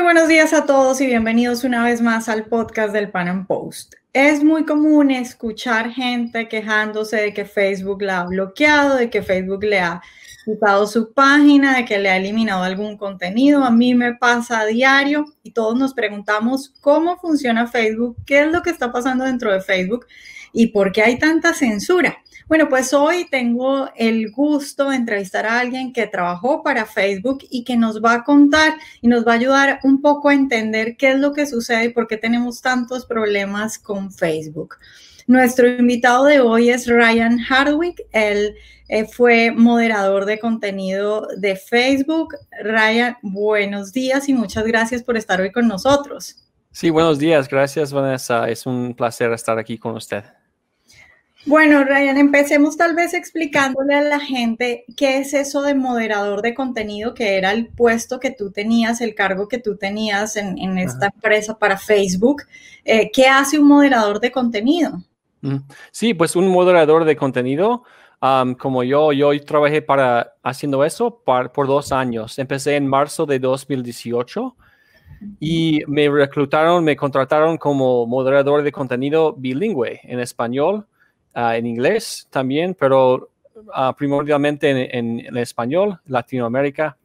Muy buenos días a todos y bienvenidos una vez más al podcast del Pan Am Post. Es muy común escuchar gente quejándose de que Facebook la ha bloqueado, de que Facebook le ha quitado su página, de que le ha eliminado algún contenido. A mí me pasa a diario y todos nos preguntamos cómo funciona Facebook, qué es lo que está pasando dentro de Facebook y por qué hay tanta censura. Bueno, pues hoy tengo el gusto de entrevistar a alguien que trabajó para Facebook y que nos va a contar y nos va a ayudar un poco a entender qué es lo que sucede y por qué tenemos tantos problemas con Facebook. Nuestro invitado de hoy es Ryan Hardwick. Él eh, fue moderador de contenido de Facebook. Ryan, buenos días y muchas gracias por estar hoy con nosotros. Sí, buenos días. Gracias, Vanessa. Es un placer estar aquí con usted. Bueno, Ryan, empecemos tal vez explicándole a la gente qué es eso de moderador de contenido, que era el puesto que tú tenías, el cargo que tú tenías en, esta empresa para Facebook. Eh, ¿Qué hace un moderador de contenido? Sí, pues un moderador de contenido, como yo, yo trabajé para haciendo eso por dos años. Empecé en marzo de 2018 y me reclutaron, me contrataron como moderador de contenido bilingüe en español Ah, en inglés también, pero uh, primordialmente en, español, Latinoamérica.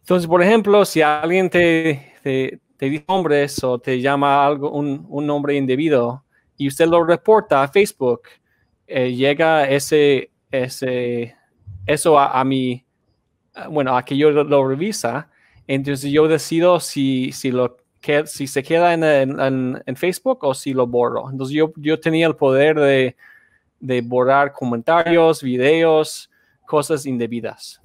Entonces, por ejemplo, si alguien te, te, dice nombres o te llama algo, un, un, nombre indebido y usted lo reporta a Facebook, eh, llega ese, ese, eso a, a mi, bueno, a que yo lo, revisa, entonces yo decido si, si lo que, si se queda en, en, en, Facebook o si lo borro. Entonces yo, yo tenía el poder de, de borrar comentarios, videos, cosas indebidas.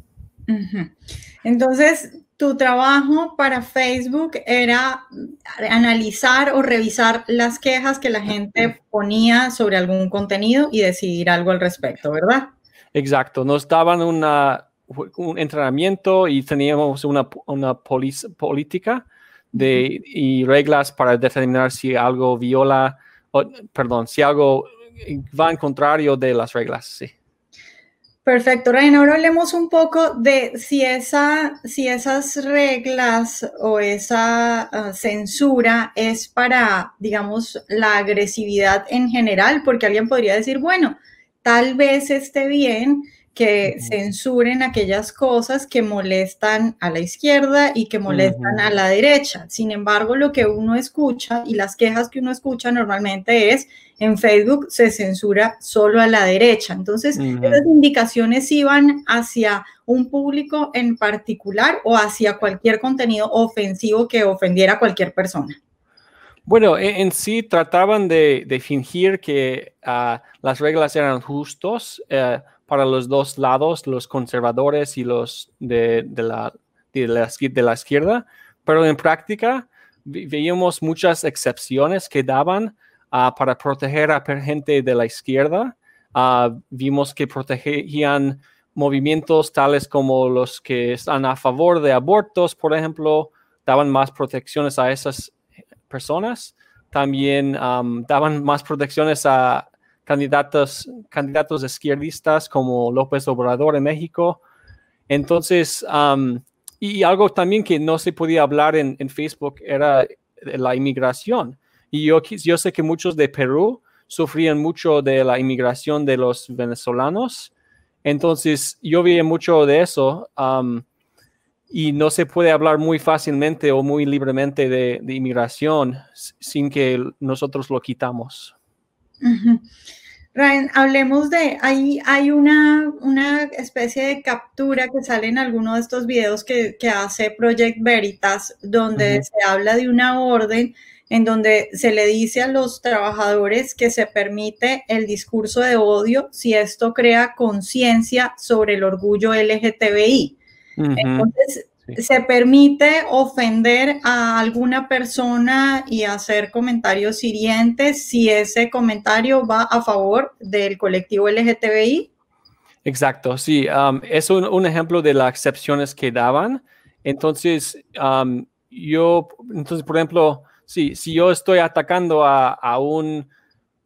Entonces, tu trabajo para Facebook era analizar o revisar las quejas que la gente ponía sobre algún contenido y decidir algo al respecto, ¿verdad? Exacto, nos daban una, un entrenamiento y teníamos una, una política de, y reglas para determinar si algo viola, perdón, si algo va en contrario de las reglas, sí. Perfecto, Ryan. Ahora hablemos un poco de si, esa, si esas reglas o esa ah, censura es para, digamos, la agresividad en general, porque alguien podría decir, bueno, tal vez esté bien que censuren aquellas cosas que molestan a la izquierda y que molestan a la derecha. Sin embargo, lo que uno escucha y las quejas que uno escucha normalmente es en Facebook se censura solo a la derecha. Entonces, esas indicaciones iban hacia un público en particular o hacia cualquier contenido ofensivo que ofendiera a cualquier persona. Bueno, e, en, sí trataban de, fingir que ah, las reglas eran justos, eh, para los dos lados, los conservadores y los de, la, de, la, izquierda, pero en práctica veíamos muchas excepciones que daban ah, para proteger a gente de la izquierda. Ah, vimos que protegían movimientos tales como los que están a favor de abortos, por ejemplo, daban más protecciones a esas personas. También daban más protecciones a candidatos, candidatos izquierdistas como López Obrador en México. Entonces, y algo también que no se podía hablar en, Facebook era la inmigración. Y yo, yo sé que muchos de Perú sufrían mucho de la inmigración de los venezolanos. Entonces, yo vi mucho de eso. y no se puede hablar muy fácilmente o muy libremente de, inmigración sin que nosotros lo quitamos. Ryan, hablemos de, hay, hay una, una, especie de captura que sale en alguno de estos videos que, hace Project Veritas, donde se habla de una orden en donde se le dice a los trabajadores que se permite el discurso de odio si esto crea conciencia sobre el orgullo LGTBI. Entonces, se permite ofender a alguna persona y hacer comentarios hirientes si ese comentario va a favor del colectivo LGTBI? Exacto, sí. Um, es un, ejemplo de las excepciones que daban. Entonces, um, yo, entonces, por ejemplo, sí, si yo estoy atacando a, un,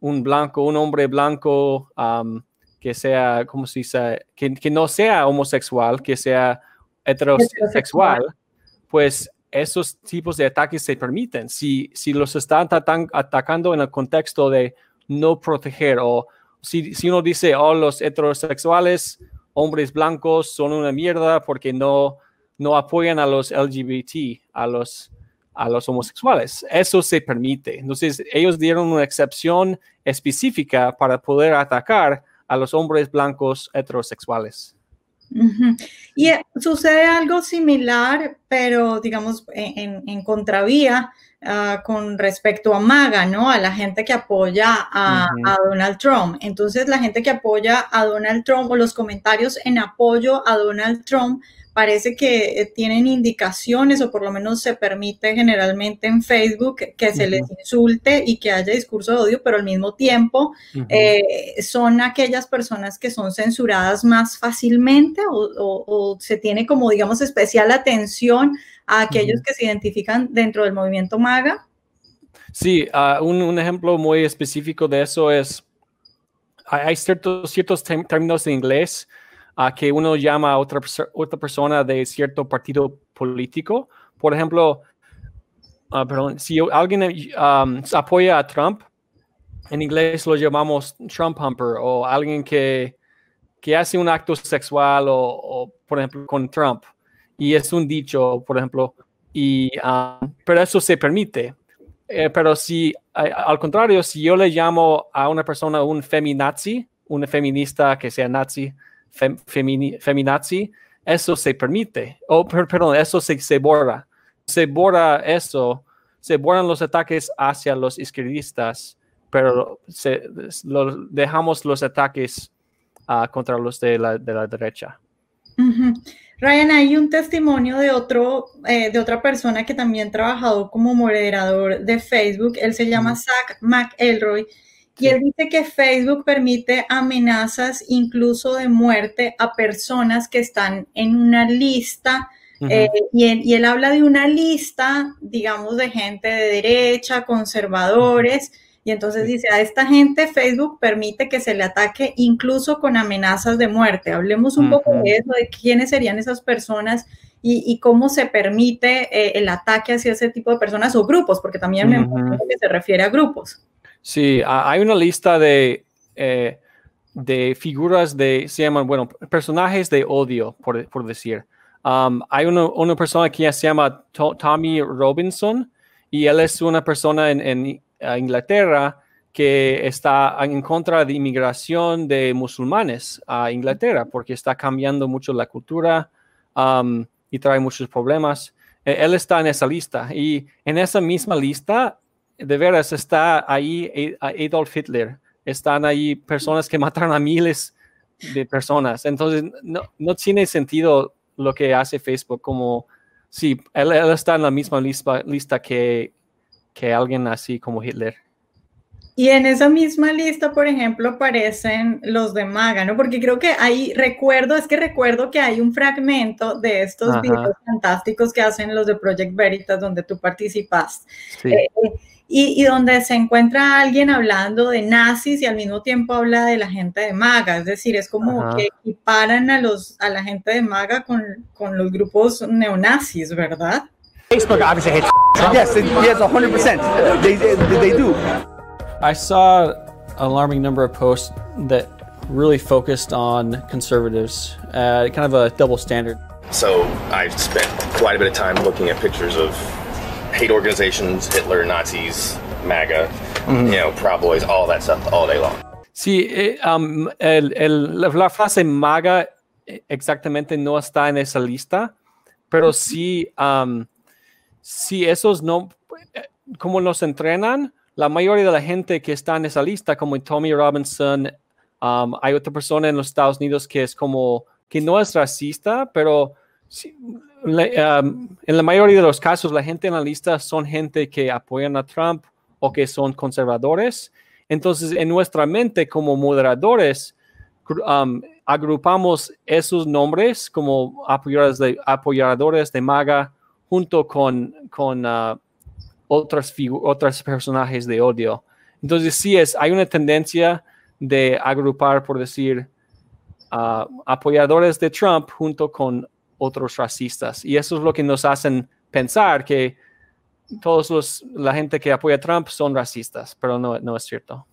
blanco, un hombre blanco um, que sea, ¿cómo se dice? que no sea homosexual, que sea heterosexual, pues esos tipos de ataques se permiten. Si, si los están atacando en el contexto de no proteger o si, si uno dice, oh, los heterosexuales, hombres blancos son una mierda porque no, no apoyan a los LGBT, a los, a los homosexuales. Eso se permite. Entonces, ellos dieron una excepción específica para poder atacar a los hombres blancos heterosexuales. Y eh, sucede algo similar, pero digamos en, contravía ah, con respecto a MAGA, ¿no? A la gente que apoya a, Donald Trump. Entonces, la gente que apoya a Donald Trump o los comentarios en apoyo a Donald Trump parece que eh, tienen indicaciones o por lo menos se permite generalmente en Facebook que se les insulte y que haya discurso de odio, pero al mismo tiempo eh, son aquellas personas que son censuradas más fácilmente o, se tiene como, digamos, especial atención a aquellos que se identifican dentro del movimiento MAGA. Sí, ah, un, ejemplo muy específico de eso es, hay ciertos, ciertos términos en inglés a que uno llama a otra, otra persona de cierto partido político. Por ejemplo, ah, si alguien apoya a Trump, en inglés lo llamamos Trump Humper o alguien que, que hace un acto sexual o, por ejemplo, con Trump. Y es un dicho, por ejemplo, y, pero eso se permite. Eh, pero si, al contrario, si yo le llamo a una persona un feminazi, una feminista que sea nazi, feminazi, eso se permite, o perdón, eso se, se borra. Se borra eso, se borran los ataques hacia los izquierdistas, pero se, dejamos los ataques uh, contra los de la, de la derecha. Ryan, hay un testimonio de, otro, eh, de otra persona que también ha trabajado como moderador de Facebook. Él se llama Zach McElroy y él dice que Facebook permite amenazas incluso de muerte a personas que están en una lista. Eh, y, él, habla de una lista, digamos, de gente de derecha, conservadores. Y entonces dice, a esta gente Facebook permite que se le ataque incluso con amenazas de muerte. Hablemos un poco de eso, de quiénes serían esas personas y, cómo se permite eh, el ataque hacia ese tipo de personas o grupos, porque también me que se refiere a grupos. Sí, hay una lista de, eh, de figuras de, se llaman, bueno, personajes de odio, por, decir. Um, hay una, persona que se llama Tommy Robinson y él es una persona en, Inglaterra que está en contra de inmigración de musulmanes a Inglaterra porque está cambiando mucho la cultura um, y trae muchos problemas. E, él está en esa lista y en esa misma lista de veras está ahí Adolf Hitler, están ahí personas que mataron a miles de personas. Entonces, no, no tiene sentido lo que hace Facebook como si él, está en la misma lista, lista que, que alguien así como Hitler. Y en esa misma lista, por ejemplo, aparecen los de Maga, ¿no? Porque creo que ahí recuerdo, es que recuerdo que hay un fragmento de estos videos fantásticos que hacen los de Project Veritas donde tú participas. Sí. Eh, y, donde se encuentra alguien hablando de nazis y al mismo tiempo habla de la gente de MAGA, es decir, es como que equiparan a, los, a la gente de MAGA con, con los grupos neonazis, ¿verdad? Facebook obviously hates Yes, yes, 100%. They, they, they do. I saw an alarming number of posts that really focused on conservatives, uh, kind of a double standard. So I've spent quite a bit of time looking at pictures of hate organizations, Hitler, Nazis, MAGA, you know, Proud Boys, all that stuff all day long. Sí, eh, um, el, el, la frase MAGA eh, exactamente no está en esa lista, pero sí, um, sí esos no, eh, como los entrenan, la mayoría de la gente que está en esa lista, como Tommy Robinson, um, hay otra persona en los Estados Unidos que es como, que no es racista, pero Um, en la mayoría de los casos, la gente en la lista son gente que apoyan a Trump o que son conservadores. Entonces, en nuestra mente como moderadores, um, agrupamos esos nombres como apoyadores de, MAGA junto con, con uh, otros personajes de odio. Entonces, sí es, hay una tendencia de agrupar, por decir, uh, apoyadores de Trump junto con otros racistas. Y eso es lo que nos hacen pensar que todos los, la gente que apoya Trump son racistas, pero no, no es cierto.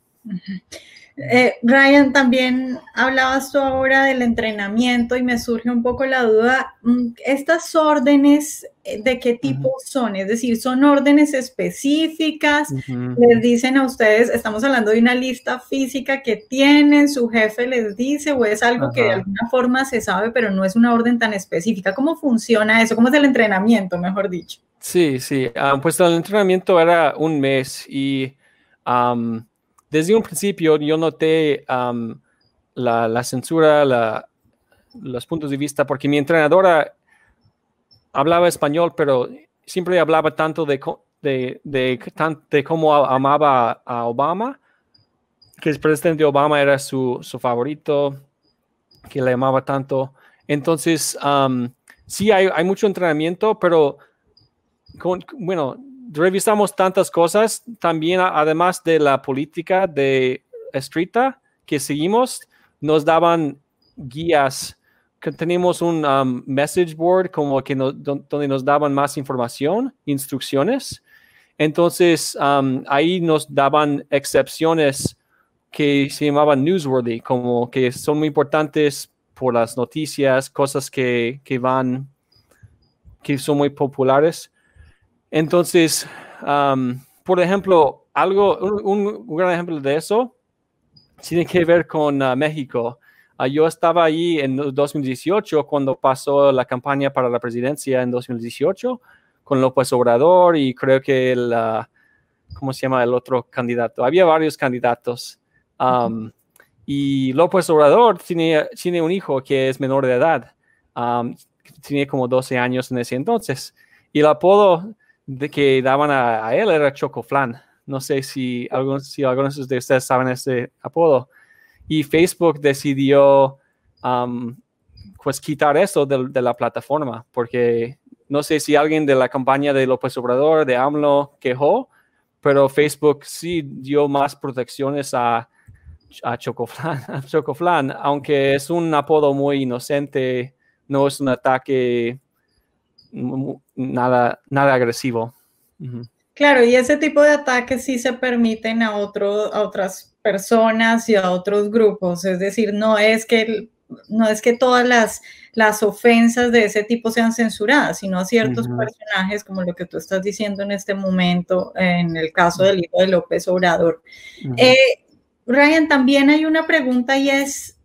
Eh, Ryan, también hablabas tú ahora del entrenamiento y me surge un poco la duda, mm, ¿estas órdenes eh, de qué tipo son? Es decir, ¿son órdenes específicas? ¿Les dicen a ustedes, estamos hablando de una lista física que tienen, su jefe les dice, o es algo que de alguna forma se sabe, pero no es una orden tan específica? ¿Cómo funciona eso? ¿Cómo es el entrenamiento, mejor dicho? Sí, sí, ah, pues el entrenamiento era un mes y desde un principio yo noté la, censura, los puntos de vista, porque mi entrenadora hablaba español, pero siempre hablaba tanto de, de, de, cómo amaba a Obama, que el presidente Obama era su, favorito, que le amaba tanto. Entonces, sí hay, hay, mucho entrenamiento, pero bueno, revisamos tantas cosas, también además de la política de estricta que seguimos, nos daban guías, que tenemos un um, message board como que donde nos daban más información, instrucciones. Entonces, um, ahí nos daban excepciones que se llamaban newsworthy, como que son muy importantes por las noticias, cosas que van, que son muy populares. Entonces, por ejemplo, algo, un, gran ejemplo de eso tiene que ver con uh, México. Uh, yo estaba ahí en 2018 cuando pasó la campaña para la presidencia en 2018 con López Obrador y creo que el, uh, ¿cómo se llama el otro candidato? Había varios candidatos. y López Obrador tiene, tiene un hijo que es menor de edad. tiene como 12 años en ese entonces. Y el apodo de que daban a, él era Chocoflan. No sé si algunos, si algunos de ustedes saben ese apodo. Y Facebook decidió um, pues quitar eso de, la plataforma, porque no sé si alguien de la campaña de López Obrador, de AMLO, quejó, pero Facebook sí dio más protecciones a, a Chocoflan, Chocoflan, aunque es un apodo muy inocente, no es un ataque nada, nada agresivo. Claro, y ese tipo de ataques sí se permiten a, otro, a otras personas y a otros grupos, es decir, no es que, no es que todas las, las ofensas de ese tipo sean censuradas, sino a ciertos personajes, como lo que tú estás diciendo en este momento, en el caso del hijo de López Obrador. Eh, Ryan, también hay una pregunta y es,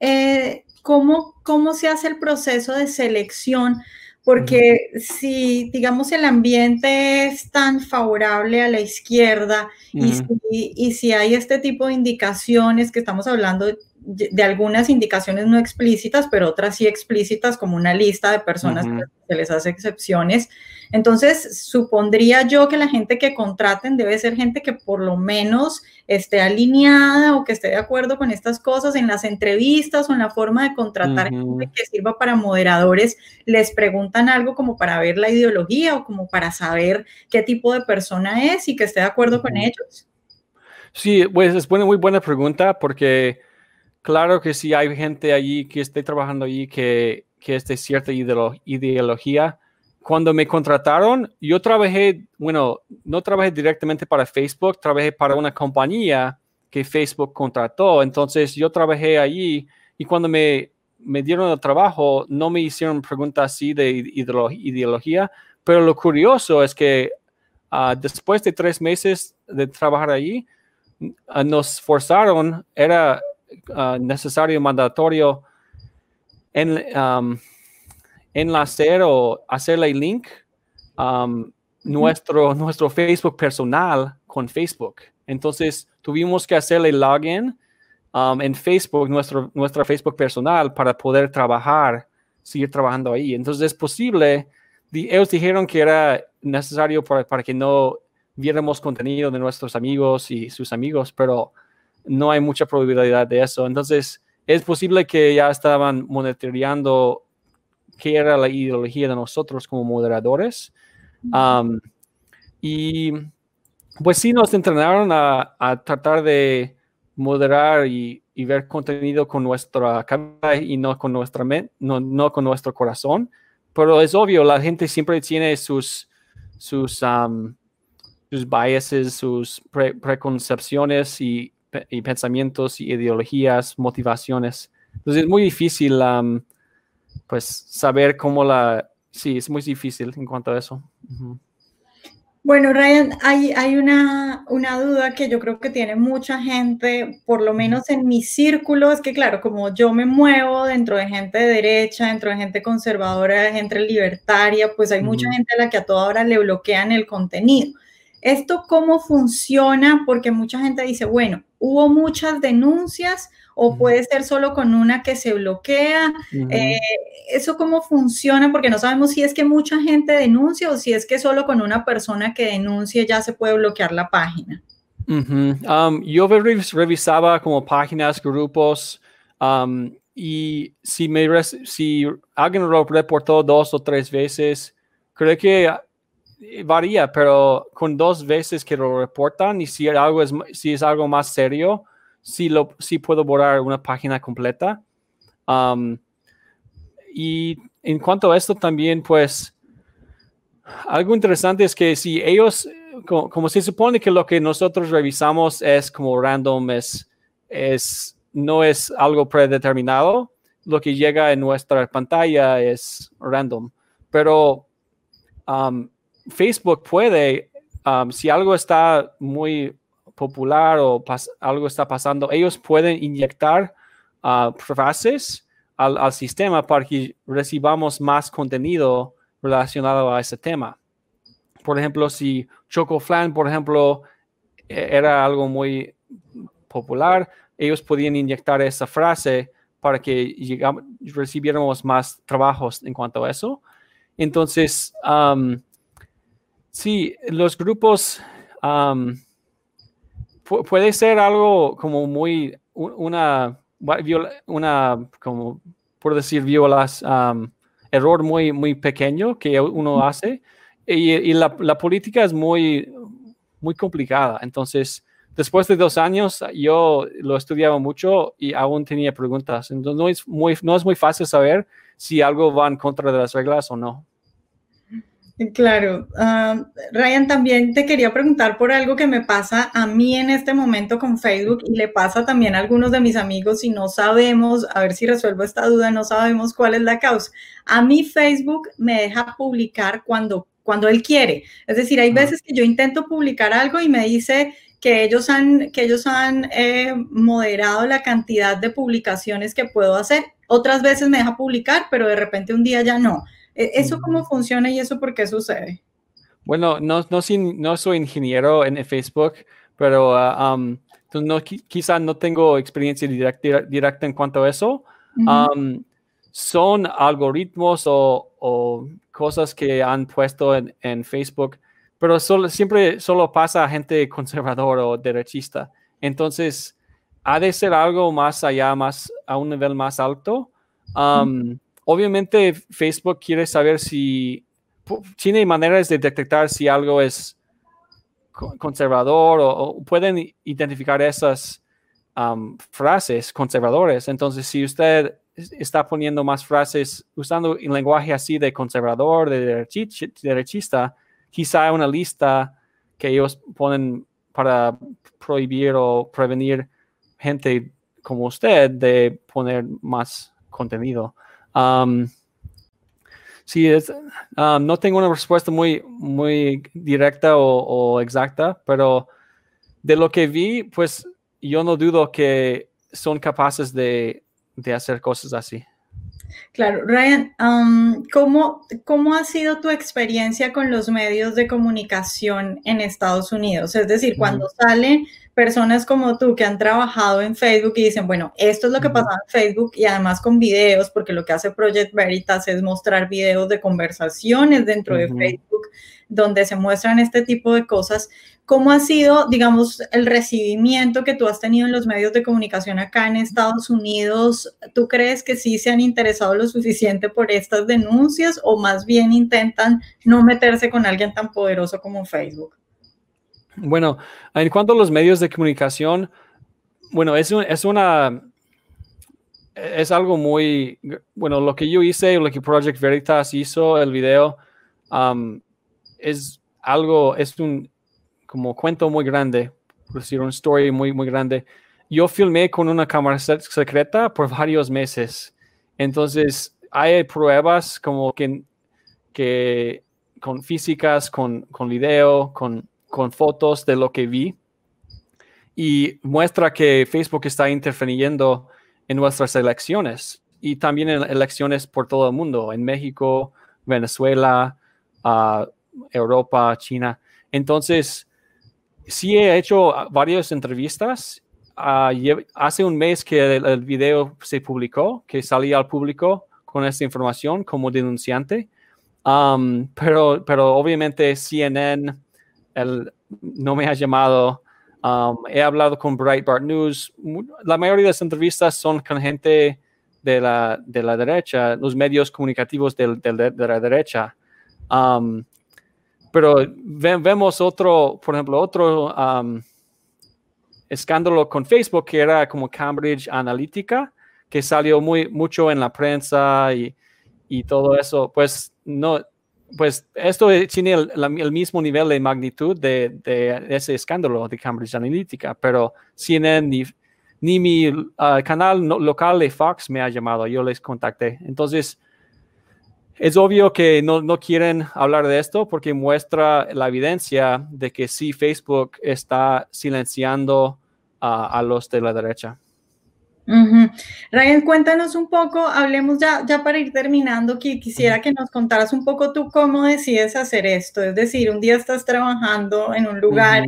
eh, ¿cómo, ¿cómo se hace el proceso de selección? Porque si, digamos, el ambiente es tan favorable a la izquierda y, si, y, si, hay este tipo de indicaciones que estamos hablando de, algunas indicaciones no explícitas, pero otras sí explícitas, como una lista de personas que se les hace excepciones, entonces, supondría yo que la gente que contraten debe ser gente que por lo menos esté alineada o que esté de acuerdo con estas cosas en las entrevistas o en la forma de contratar gente que sirva para moderadores. Les preguntan algo como para ver la ideología o como para saber qué tipo de persona es y que esté de acuerdo con ellos. Sí, pues es una muy buena pregunta porque claro que si hay gente allí que esté trabajando allí que, que es de cierta ideología, cuando me contrataron, yo trabajé, bueno, no trabajé directamente para Facebook, trabajé para una compañía que Facebook contrató. Entonces yo trabajé allí y cuando me, me dieron el trabajo, no me hicieron preguntas así de ideología, pero lo curioso es que ah, después de tres meses de trabajar allí, ah, nos forzaron, era uh, necesario, mandatorio, en, um, enlacer o hacerle link um, nuestro, nuestro Facebook personal con Facebook. Entonces tuvimos que hacerle login um, en Facebook, nuestro, nuestra Facebook personal, para poder trabajar, seguir trabajando ahí. Entonces es posible, ellos dijeron que era necesario para, para que no viéramos contenido de nuestros amigos y sus amigos, pero no hay mucha probabilidad de eso. Entonces, es posible que ya estaban monitoreando qué era la ideología de nosotros como moderadores. y pues sí nos entrenaron a, tratar de moderar y, ver contenido con nuestra cabeza y no con nuestra mente, no, con nuestro corazón, pero es obvio, la gente siempre tiene sus, sus, sus biases, sus preconcepciones y, pensamientos y ideologías, motivaciones. Entonces es muy difícil, pues, saber cómo la... Sí, es muy difícil en cuanto a eso. Bueno, Ryan, hay, hay una, una, duda que yo creo que tiene mucha gente, por lo menos en mi círculo, es que claro, como yo me muevo dentro de gente de derecha, dentro de gente conservadora, de gente libertaria, pues hay mucha gente a la que a toda hora le bloquean el contenido. ¿Esto cómo funciona? Porque mucha gente dice, bueno, hubo muchas denuncias o puede ser solo con una que se bloquea. Eh, ¿Eso cómo funciona? Porque no sabemos si es que mucha gente denuncia o si es que solo con una persona que denuncie ya se puede bloquear la página. Um, yo revisaba como páginas, grupos, um, y si, me, si alguien lo reportó dos o tres veces, creo que varía, pero con dos veces que lo reportan y si, algo es, si es algo más serio, sí, lo, puedo borrar una página completa. Um, y en cuanto a esto también, pues, algo interesante es que si ellos, como, se supone que lo que nosotros revisamos es como random, es, es, no es algo predeterminado, lo que llega en nuestra pantalla es random. Pero um, Facebook puede, um, si algo está muy popular o algo está pasando, ellos pueden inyectar uh, frases al, sistema para que recibamos más contenido relacionado a ese tema. Por ejemplo, si Chocoflan, por ejemplo, e, era algo muy popular, ellos podían inyectar esa frase para que recibiéramos más trabajos en cuanto a eso. Entonces, um, Sí, los grupos puede ser algo como muy, una, una como por decir, violas, error muy, muy pequeño que uno hace. Y, la, política es muy, muy complicada. Entonces, después de dos años, yo lo estudiaba mucho y aún tenía preguntas. Entonces, no es muy, no es muy fácil saber si algo va en contra de las reglas o no. Claro. Ah, Ryan, también te quería preguntar por algo que me pasa a mí en este momento con Facebook y le pasa también a algunos de mis amigos y no sabemos, a ver si resuelvo esta duda, no sabemos cuál es la causa. A mí Facebook me deja publicar cuando, cuando él quiere. Es decir, hay veces que yo intento publicar algo y me dice que ellos han, que ellos han eh, moderado la cantidad de publicaciones que puedo hacer. Otras veces me deja publicar, pero de repente un día ya no. E, ¿Eso cómo funciona y eso por qué sucede? Bueno, no, no, no soy ingeniero en Facebook, pero um, no, quizá no tengo experiencia directa, en cuanto a eso. Um, son algoritmos o, cosas que han puesto en, Facebook, pero solo, siempre solo pasa a gente conservador o derechista. Entonces, ha de ser algo más allá, más a un nivel más alto. Um, Obviamente Facebook quiere saber si tiene maneras de detectar si algo es conservador o, pueden identificar esas frases conservadores. Entonces, si usted está poniendo más frases usando un lenguaje así de conservador, de derechista, quizá una lista que ellos ponen para prohibir o prevenir gente como usted de poner más contenido. Um, sí, es, no tengo una respuesta muy, muy directa o, exacta, pero de lo que vi, pues yo no dudo que son capaces de, de hacer cosas así. Claro, Ryan, ¿cómo, ¿cómo, ha sido tu experiencia con los medios de comunicación en Estados Unidos? Es decir, cuando salen personas como tú que han trabajado en Facebook y dicen, bueno, esto es lo que pasa en Facebook y además con videos, porque lo que hace Project Veritas es mostrar videos de conversaciones dentro de Facebook donde se muestran este tipo de cosas. ¿Cómo ha sido, digamos, el recibimiento que tú has tenido en los medios de comunicación acá en Estados Unidos? ¿Tú crees que sí se han interesado lo suficiente por estas denuncias o más bien intentan no meterse con alguien tan poderoso como Facebook? Bueno, en cuanto a los medios de comunicación, bueno, es, una es algo muy, bueno, lo que yo hice, lo que Project Veritas hizo, el video, es algo, es un como cuento muy grande, por decir, un story muy, muy grande. Yo filmé con una cámara secreta por varios meses. Entonces, hay pruebas como que, que con físicas, con, con video, con, con fotos de lo que vi. Y muestra que Facebook está interfiriendo en nuestras elecciones y también en elecciones por todo el mundo, en México, Venezuela, uh, Europa, China. Entonces, sí he hecho varias entrevistas. Uh, hace un mes que el, video se publicó, que salía al público con esta información como denunciante. Pero, pero obviamente CNN el, no me ha llamado Um, he hablado con Breitbart News. La mayoría de las entrevistas son con gente de la, de la derecha, los medios comunicativos de, la derecha. Um, pero vemos otro, por ejemplo, otro um, escándalo con Facebook que era como Cambridge Analytica, que salió muy, mucho en la prensa y, y todo eso. Pues no, pues esto tiene el, mismo nivel de magnitud de, ese escándalo de Cambridge Analytica, pero CNN ni, ni mi ah, canal local de Fox me ha llamado, yo les contacté. Entonces, es obvio que no, quieren hablar de esto porque muestra la evidencia de que sí, Facebook está silenciando a los de la derecha. Ryan, cuéntanos un poco, hablemos ya, ya para ir terminando, que quisiera que nos contaras un poco tú cómo decides hacer esto, es decir, un día estás trabajando en un lugar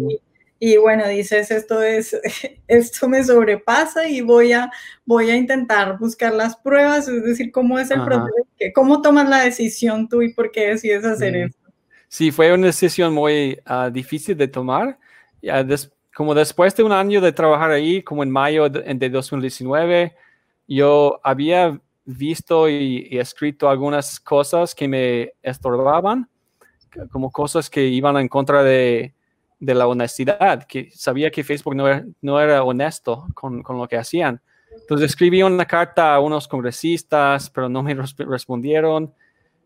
y, bueno, dices, esto es, esto me sobrepasa y voy a, voy a intentar buscar las pruebas, es decir, cómo es el proceso, cómo tomas la decisión tú y por qué decides hacer esto. Sí, fue una decisión muy ah, difícil de tomar. Como después de un año de trabajar ahí, como en mayo de, 2019, yo había visto y, escrito algunas cosas que me estorbaban, como cosas que iban en contra de, la honestidad, que sabía que Facebook no era, honesto con, lo que hacían. Entonces escribí una carta a unos congresistas, pero no me respondieron.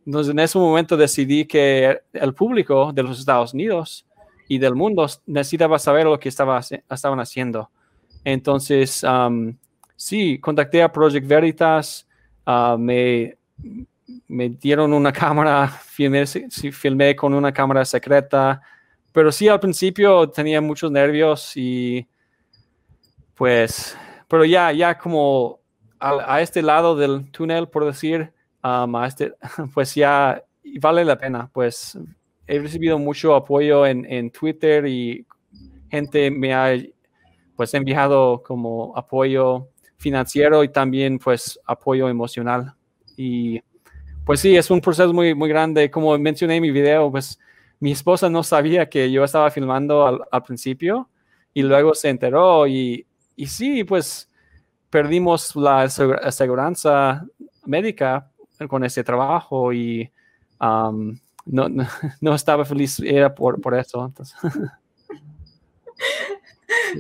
Entonces en ese momento decidí que el público de los Estados Unidos y del mundo necesitaba saber lo que estaba, estaban haciendo. Entonces, sí, contacté a Project Veritas, ah, me, me dieron una cámara, filmé, filmé con una cámara secreta, pero sí, al principio tenía muchos nervios y pues, pero ya, ya como a, este lado del túnel, por decir, a este, pues ya vale la pena, pues he recibido mucho apoyo en, en, Twitter y gente me ha pues enviado como apoyo financiero y también pues apoyo emocional. Y pues sí, es un proceso muy, muy grande. Como mencioné en mi video, pues mi esposa no sabía que yo estaba filmando al, al principio y luego se enteró y, y sí, pues perdimos la aseguranza médica con ese trabajo y um, no, no, estaba feliz, era por, por eso.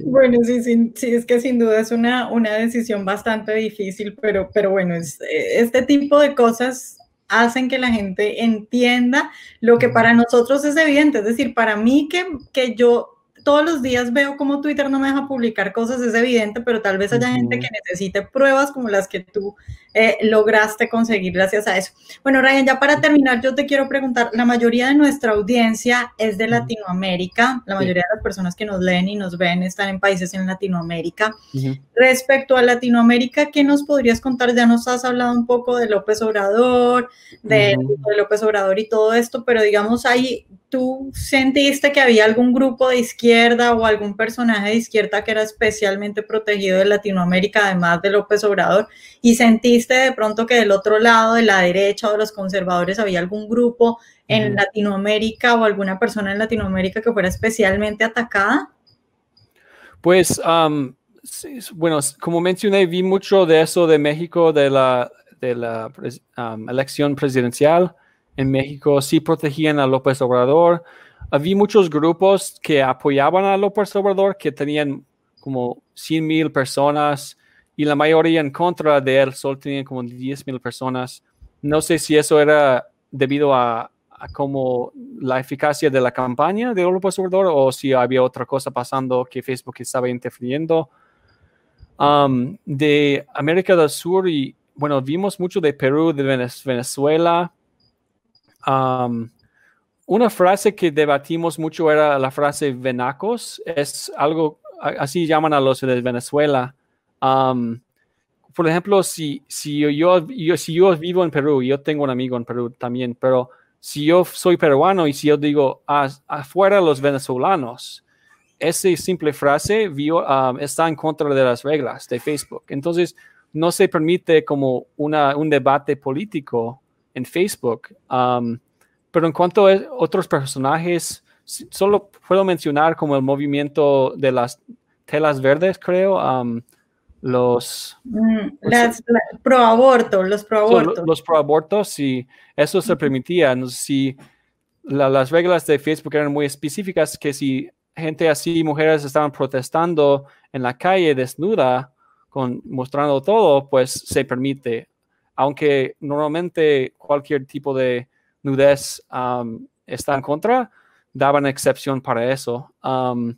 Bueno, sí, sí, sí, es que sin duda es una, una decisión bastante difícil, pero, pero bueno, es, este tipo de cosas hacen que la gente entienda lo que para nosotros es evidente. Es decir, para mí que, que yo todos los días veo como Twitter no me deja publicar cosas, es evidente, pero tal vez haya gente que necesite pruebas como las que tú eh, lograste conseguir gracias a eso. Bueno, Ryan, ya para terminar, yo te quiero preguntar, la mayoría de nuestra audiencia es de Latinoamérica, la mayoría de las personas que nos leen y nos ven están en países en Latinoamérica. Respecto a Latinoamérica, ¿qué nos podrías contar? Ya nos has hablado un poco de López Obrador, de, de López Obrador y todo esto, pero digamos, hay ¿Tú sentiste que había algún grupo de izquierda o algún personaje de izquierda que era especialmente protegido de Latinoamérica, además de López Obrador? ¿Y sentiste de pronto que del otro lado, de la derecha o de los conservadores, había algún grupo en Latinoamérica o alguna persona en Latinoamérica que fuera especialmente atacada? Pues, bueno, como mencioné, vi mucho de eso de México, de la, de la elección presidencial en México sí protegían a López Obrador. Había muchos grupos que apoyaban a López Obrador que tenían como 100 mil personas y la mayoría en contra de él, solo tenían como 10 mil personas. No sé si eso era debido a, como la eficacia de la campaña de López Obrador o si había otra cosa pasando que Facebook estaba interfiriendo. Um, de América del Sur y bueno, vimos mucho de Perú, de Venezuela. Una frase que debatimos mucho era la frase venacos. Es algo, así llaman a los de Venezuela. Por ejemplo, si, si, yo, si yo vivo en Perú, yo tengo un amigo en Perú también, pero si yo soy peruano y si yo digo afuera los venezolanos, esa simple frase está en contra de las reglas de Facebook. Entonces, no se permite como una, un debate político en Facebook. Um, pero en cuanto a otros personajes, solo puedo mencionar como el movimiento de las telas verdes, creo. Um, los mm, las, pro aborto, los pro aborto. los pro si eso se permitía, si las reglas de Facebook eran muy específicas, que si gente así, mujeres estaban protestando en la calle desnuda, con, mostrando todo, pues se permite. Aunque normalmente cualquier tipo de nudez um, está en contra, daban excepción para eso. Um,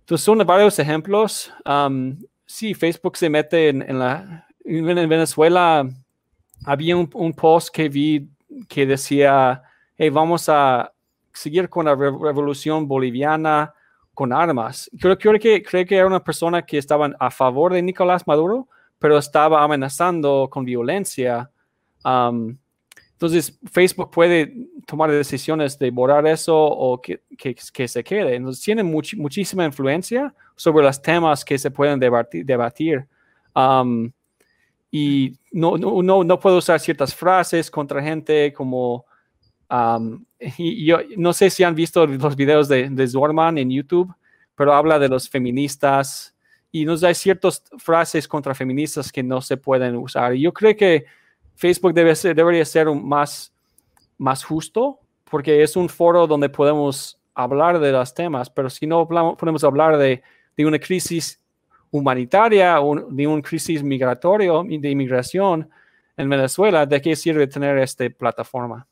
entonces son varios ejemplos. Um, sí, Facebook se mete en, la... En Venezuela había un, un, post que vi que decía, hey, vamos a seguir con la revolución boliviana con armas. Creo, creo, que, creo que era una persona que estaba a favor de Nicolás Maduro, pero estaba amenazando con violencia. Um, entonces, Facebook puede tomar decisiones de borrar eso o que, que, que se quede. Entonces, tiene muchísima influencia sobre los temas que se pueden debatir. debatir. Um, y no, no, no, puedo usar ciertas frases contra gente como Um, y yo no sé si han visto los videos de, de Zorman en YouTube, pero habla de los feministas y nos da ciertas frases contra feministas que no se pueden usar. Yo creo que Facebook debe ser, debería ser un más, más justo porque es un foro donde podemos hablar de los temas, pero si no podemos hablar de, de una crisis humanitaria o de una crisis migratoria, de inmigración en Venezuela, ¿de qué sirve tener esta plataforma?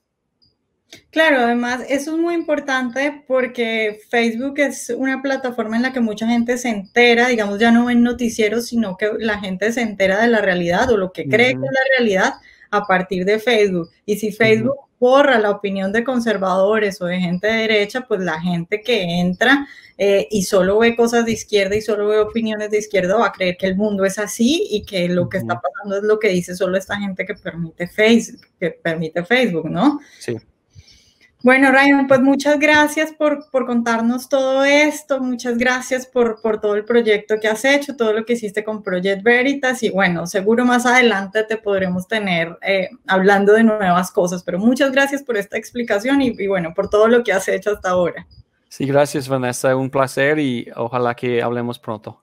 Claro, además eso es muy importante porque Facebook es una plataforma en la que mucha gente se entera, digamos, ya no en noticieros, sino que la gente se entera de la realidad o lo que cree que es la realidad a partir de Facebook. Y si Facebook borra la opinión de conservadores o de gente de derecha, pues la gente que entra eh, y solo ve cosas de izquierda y solo ve opiniones de izquierda va a creer que el mundo es así y que lo que está pasando es lo que dice solo esta gente que permite Facebook, que permite Facebook, ¿no? Sí. Bueno, Ryan, pues muchas gracias por, contarnos todo esto, muchas gracias por, todo el proyecto que has hecho, todo lo que hiciste con Project Veritas y bueno, seguro más adelante te podremos tener eh, hablando de nuevas cosas, pero muchas gracias por esta explicación y, y bueno, por todo lo que has hecho hasta ahora. Sí, gracias Vanessa, un placer y ojalá que hablemos pronto.